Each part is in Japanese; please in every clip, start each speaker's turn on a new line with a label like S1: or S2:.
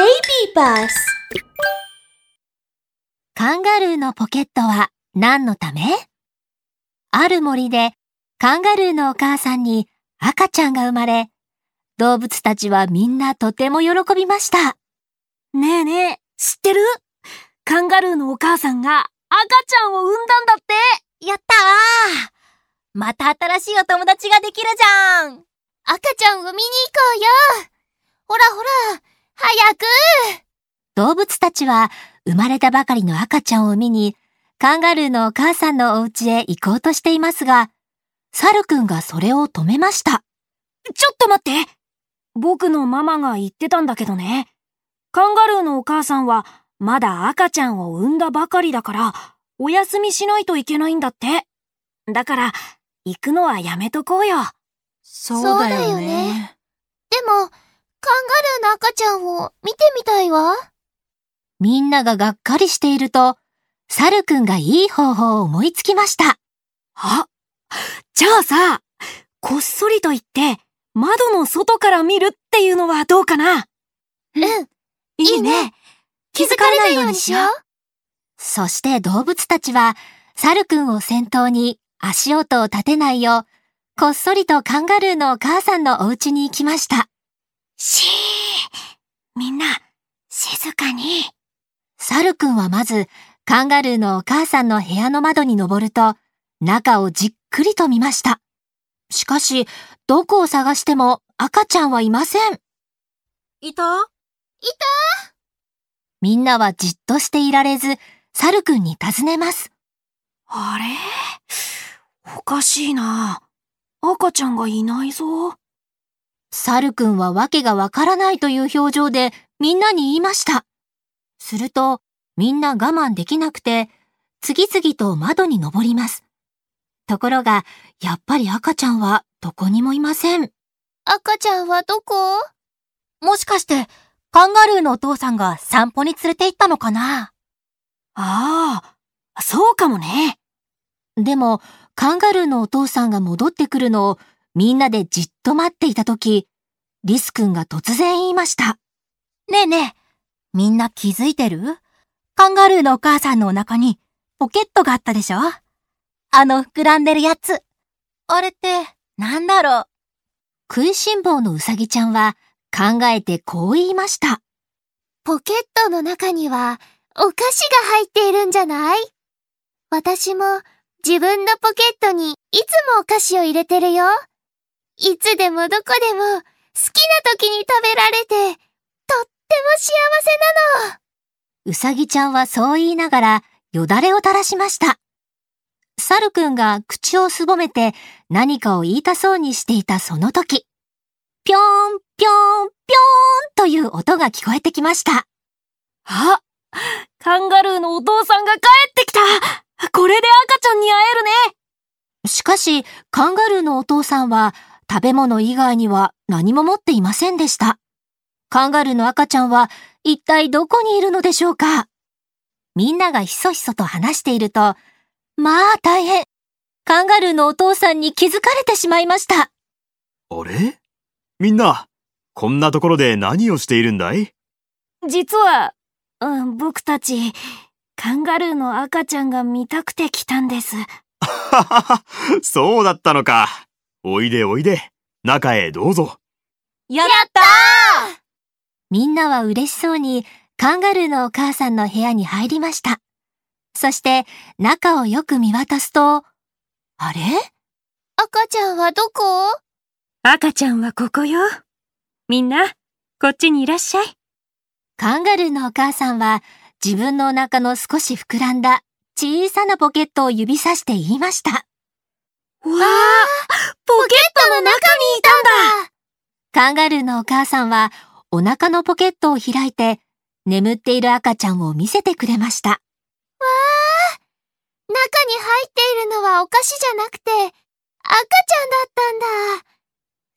S1: Baby bus
S2: カンガルーのポケットは何のため？ある森でカンガルーのお母さんに赤ちゃんが生まれ、動物たちはみんなとても喜びました。
S3: ねえねえ、知ってる？カンガルーのお母さんが赤ちゃんを産んだんだって。
S2: やったー。また新しいお友達ができるじゃん。
S4: 赤ちゃんを見に行こうよ。ほらほら、早く
S2: 動物たちは生まれたばかりの赤ちゃんを見に、カンガルーのお母さんのお家へ行こうとしていますが、サルくんがそれを止めました。
S3: ちょっと待って僕のママが言ってたんだけどね。カンガルーのお母さんはまだ赤ちゃんを産んだばかりだから、お休みしないといけないんだって。だから、行くのはやめとこうよ。
S1: そう
S4: だよね。でも、カンガルーの赤ちゃんを見てみたいわ。
S2: みんなががっかりしていると、サルくんがいい方法を思いつきました。
S3: あ、じゃあさ、こっそりと言って、窓の外から見るっていうのはどうかな？
S4: うん、
S3: い
S4: いね。気づかれないようにしよう。
S2: そして動物たちは、サルくんを先頭に足音を立てないよう、こっそりとカンガルーのお母さんのお家に行きました。
S3: しーみんな、静かに。
S2: サルくんはまず、カンガルーのお母さんの部屋の窓に登ると、中をじっくりと見ました。しかし、どこを探しても赤ちゃんはいません。
S3: いた？
S2: みんなはじっとしていられず、サルくんに尋ねます。
S3: あれ？おかしいな。赤ちゃんがいないぞ。
S2: サルくんはわけがわからないという表情でみんなに言いました。すると、みんな我慢できなくて、次々と窓に登ります。ところが、やっぱり赤ちゃんはどこにもいません。
S4: 赤ちゃんはどこ？
S2: もしかして、カンガルーのお父さんが散歩に連れて行ったのかな？
S3: ああ、そうかもね。
S2: でも、カンガルーのお父さんが戻ってくるのをみんなでじっと待っていたとき、リスくんが突然言いました。ねえねえ、みんな気づいてる？カンガルーのお母さんのお腹にポケットがあったでしょ？あの膨らんでるやつ。あれって、なんだろう？食いしん坊のうさぎちゃんは考えてこう言いました。
S4: ポケットの中にはお菓子が入っているんじゃない？私も自分のポケットにいつもお菓子を入れてるよ。いつでもどこでも好きな時に食べられて、とっても幸せなの。
S2: うさぎちゃんはそう言いながらよだれを垂らしました。サルくんが口をすぼめて何かを言いたそうにしていたその時、ぴょーん、ぴょーん、ぴょーんという音が聞こえてきました。
S3: あ、カンガルーのお父さんが帰ってきたこれで赤ちゃんに会えるね
S2: しかし、カンガルーのお父さんは食べ物以外には何も持っていませんでした。カンガルーの赤ちゃんは一体どこにいるのでしょうか？みんながひそひそと話していると、まあ大変。カンガルーのお父さんに気づかれてしまいました。
S5: あれ？みんな、こんなところで何をしているんだい？
S3: 実は、うん、僕たち、カンガルーの赤ちゃんが見たくて来たんです。
S5: ははは、そうだったのか。おいでおいで。中へどうぞ。
S2: やったみんなは嬉しそうにカンガルーのお母さんの部屋に入りました。そして中をよく見渡すと、あれ？
S4: 赤ちゃんはどこ？
S3: 赤ちゃんはここよ。みんな、こっちにいらっしゃい。
S2: カンガルーのお母さんは自分のお腹の少し膨らんだ小さなポケットを指さして言いました。
S3: わあ、
S4: ポケットの中にいたんだ
S2: カンガルーのお母さんはお腹のポケットを開いて眠っている赤ちゃんを見せてくれました。
S4: 中に入っているのはお菓子じゃなくて、赤ちゃんだったんだ。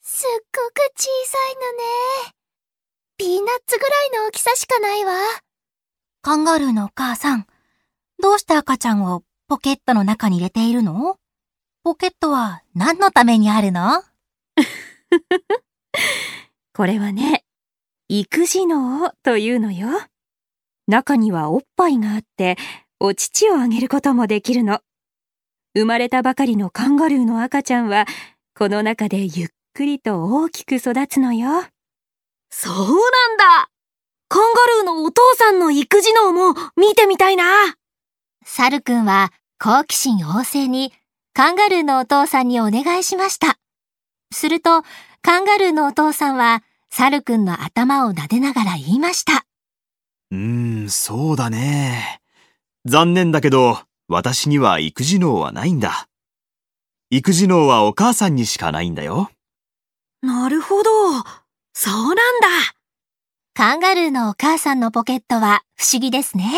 S4: すっごく小さいのね。ピーナッツぐらいの大きさしかないわ。
S2: カンガルーのお母さん、どうして赤ちゃんをポケットの中に入れているの？ポケットは何のためにあるの？
S3: これはね、育児脳というのよ。中にはおっぱいがあって、お乳をあげることもできるの。生まれたばかりのカンガルーの赤ちゃんは、この中でゆっくりと大きく育つのよ。
S6: そうなんだカンガルーのお父さんの育児能も見てみたいな
S2: サルくんは好奇心旺盛にカンガルーのお父さんにお願いしました。すると、カンガルーのお父さんはサルくんの頭を撫でながら言いました。
S5: うーん、そうだね。残念だけど、私には育児能はないんだ。育児能はお母さんにしかないんだよ。
S6: なるほど。そうなんだ。
S2: カンガルーのお母さんのポケットは不思議ですね。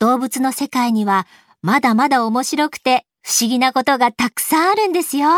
S2: 動物の世界にはまだまだ面白くて不思議なことがたくさんあるんですよ。